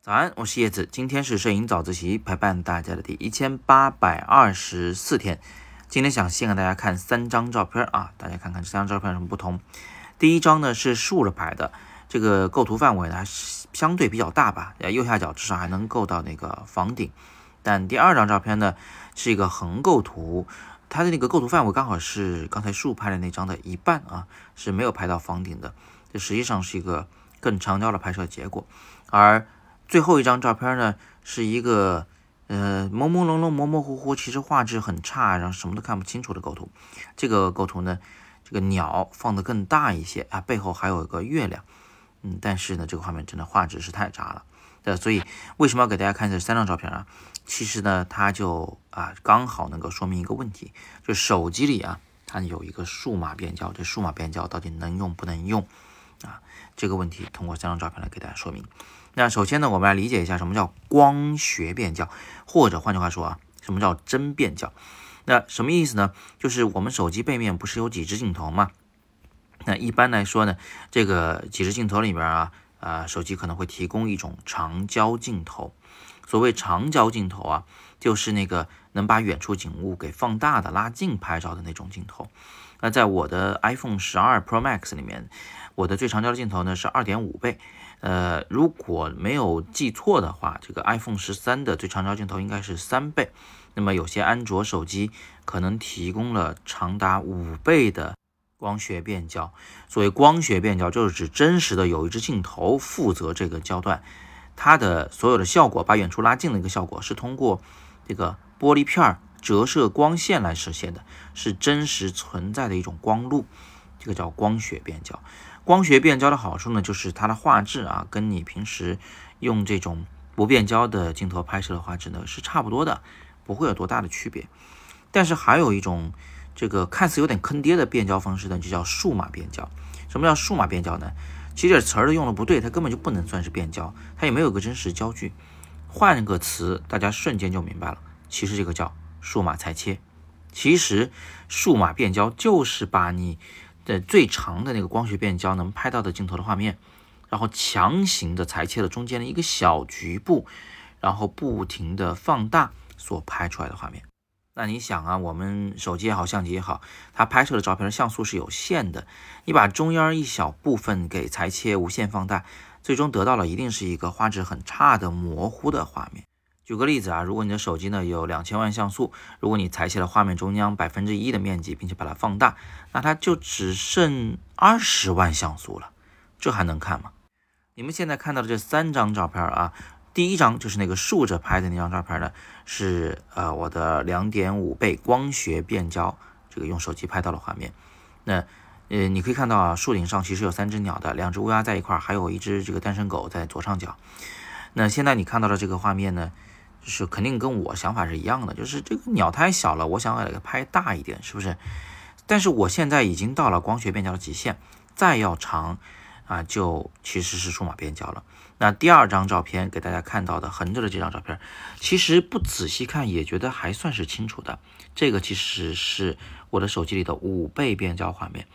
早安，我是叶子，今天是摄影早自习陪伴大家的第一千八百二十四天。今天想先给大家看三张照片啊，大家看看这三张照片有什么不同。第一张呢是竖着拍的，这个构图范围呢相对比较大吧，右下角至少还能够到那个房顶。但第二张照片呢是一个横构图，它的那个构图范围刚好是刚才竖拍的那张的一半啊，是没有拍到房顶的。这实际上是一个更长焦的拍摄结果，而。最后一张照片呢，是一个呃朦朦胧胧、模模糊糊，其实画质很差，然后什么都看不清楚的构图。这个构图呢，这个鸟放的更大一些啊，背后还有一个月亮，嗯，但是呢，这个画面真的画质是太渣了。对，所以为什么要给大家看这三张照片啊？其实呢，它就啊刚好能够说明一个问题，就手机里啊，它有一个数码变焦，这数码变焦到底能用不能用啊？这个问题通过三张照片来给大家说明。那首先呢，我们来理解一下什么叫光学变焦，或者换句话说啊，什么叫真变焦？那什么意思呢？就是我们手机背面不是有几只镜头吗？那一般来说呢，这个几只镜头里边啊，啊，手机可能会提供一种长焦镜头。所谓长焦镜头啊，就是那个能把远处景物给放大的、拉近拍照的那种镜头。那在我的 iPhone 十二 Pro Max 里面，我的最长焦镜头呢是二点五倍。呃，如果没有记错的话，这个 iPhone 十三的最长焦镜头应该是三倍。那么有些安卓手机可能提供了长达五倍的光学变焦。所谓光学变焦，就是指真实的有一只镜头负责这个焦段，它的所有的效果，把远处拉近的一个效果，是通过这个玻璃片折射光线来实现的，是真实存在的一种光路，这个叫光学变焦。光学变焦的好处呢，就是它的画质啊，跟你平时用这种不变焦的镜头拍摄的画质呢是差不多的，不会有多大的区别。但是还有一种这个看似有点坑爹的变焦方式呢，就叫数码变焦。什么叫数码变焦呢？其实这词儿都用的不对，它根本就不能算是变焦，它也没有个真实焦距。换个词，大家瞬间就明白了。其实这个叫数码裁切。其实数码变焦就是把你。的最长的那个光学变焦能拍到的镜头的画面，然后强行的裁切了中间的一个小局部，然后不停的放大所拍出来的画面。那你想啊，我们手机也好，相机也好，它拍摄的照片像素是有限的，你把中央一小部分给裁切无限放大，最终得到了一定是一个画质很差的模糊的画面。举个例子啊，如果你的手机呢有两千万像素，如果你裁切了画面中央百分之一的面积，并且把它放大，那它就只剩二十万像素了，这还能看吗？你们现在看到的这三张照片啊，第一张就是那个竖着拍的那张照片呢，是呃我的两点五倍光学变焦，这个用手机拍到的画面。那呃你可以看到啊，树顶上其实有三只鸟的，两只乌鸦在一块儿，还有一只这个单身狗在左上角。那现在你看到的这个画面呢？就是肯定跟我想法是一样的，就是这个鸟太小了，我想给它拍大一点，是不是？但是我现在已经到了光学变焦的极限，再要长啊，就其实是数码变焦了。那第二张照片给大家看到的横着的这张照片，其实不仔细看也觉得还算是清楚的。这个其实是我的手机里的五倍变焦画面，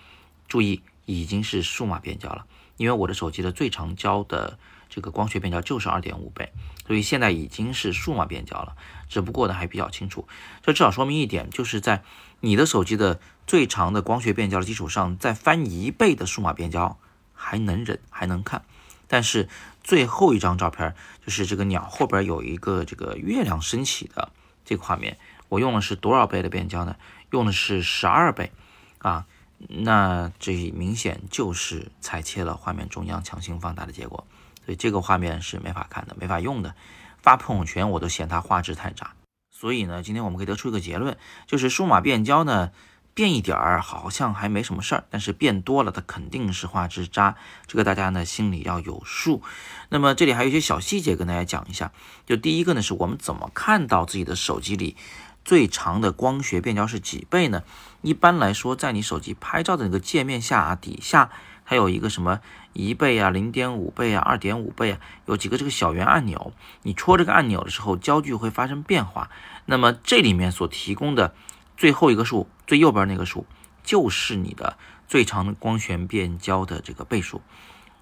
注意已经是数码变焦了，因为我的手机的最长焦的。这个光学变焦就是二点五倍，所以现在已经是数码变焦了，只不过呢还比较清楚。这至少说明一点，就是在你的手机的最长的光学变焦的基础上，再翻一倍的数码变焦还能忍，还能看。但是最后一张照片就是这个鸟后边有一个这个月亮升起的这个画面，我用的是多少倍的变焦呢？用的是十二倍啊，那这明显就是裁切了画面中央强行放大的结果。所以这个画面是没法看的，没法用的。发朋友圈我都嫌它画质太渣。所以呢，今天我们可以得出一个结论，就是数码变焦呢，变一点儿好像还没什么事儿，但是变多了它肯定是画质渣。这个大家呢心里要有数。那么这里还有一些小细节跟大家讲一下。就第一个呢，是我们怎么看到自己的手机里最长的光学变焦是几倍呢？一般来说，在你手机拍照的那个界面下啊底下。还有一个什么一倍啊、零点五倍啊、二点五倍啊，有几个这个小圆按钮，你戳这个按钮的时候，焦距会发生变化。那么这里面所提供的最后一个数，最右边那个数，就是你的最长光学变焦的这个倍数。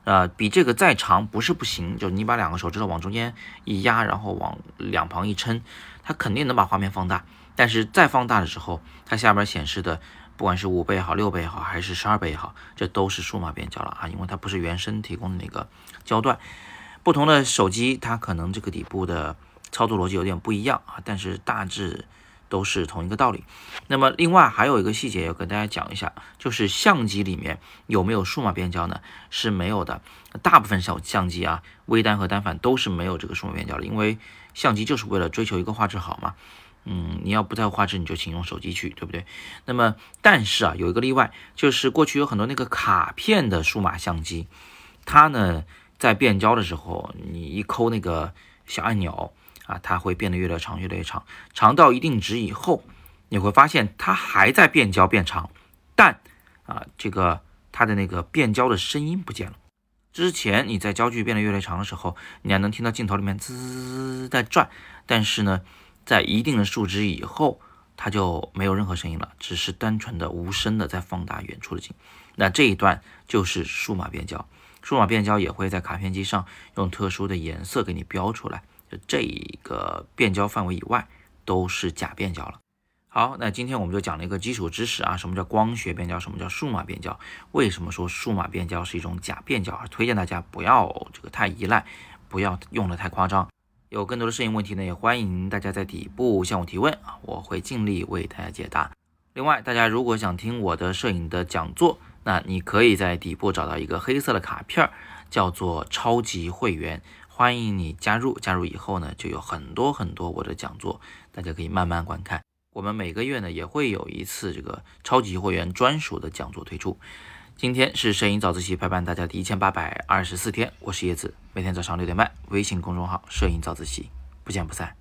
呃，比这个再长不是不行，就你把两个手指头往中间一压，然后往两旁一撑，它肯定能把画面放大。但是再放大的时候，它下边显示的，不管是五倍也好，六倍也好，还是十二倍也好，这都是数码变焦了啊，因为它不是原生提供的那个焦段。不同的手机，它可能这个底部的操作逻辑有点不一样啊，但是大致。都是同一个道理。那么，另外还有一个细节要跟大家讲一下，就是相机里面有没有数码变焦呢？是没有的。大部分小相机啊，微单和单反都是没有这个数码变焦的，因为相机就是为了追求一个画质好嘛。嗯，你要不在乎画质，你就请用手机去，对不对？那么，但是啊，有一个例外，就是过去有很多那个卡片的数码相机，它呢在变焦的时候，你一抠那个小按钮。啊，它会变得越来越长，越来越长，长到一定值以后，你会发现它还在变焦变长，但啊，这个它的那个变焦的声音不见了。之前你在焦距变得越来越长的时候，你还能听到镜头里面滋在转，但是呢，在一定的数值以后，它就没有任何声音了，只是单纯的无声的在放大远处的景。那这一段就是数码变焦，数码变焦也会在卡片机上用特殊的颜色给你标出来。就这一个变焦范围以外都是假变焦了。好，那今天我们就讲了一个基础知识啊，什么叫光学变焦，什么叫数码变焦，为什么说数码变焦是一种假变焦？而推荐大家不要这个太依赖，不要用的太夸张。有更多的摄影问题呢，也欢迎大家在底部向我提问啊，我会尽力为大家解答。另外，大家如果想听我的摄影的讲座，那你可以在底部找到一个黑色的卡片，叫做超级会员。欢迎你加入，加入以后呢，就有很多很多我的讲座，大家可以慢慢观看。我们每个月呢也会有一次这个超级会员专属的讲座推出。今天是摄影早自习陪伴大家的一千八百二十四天，我是叶子，每天早上六点半，微信公众号摄影早自习，不见不散。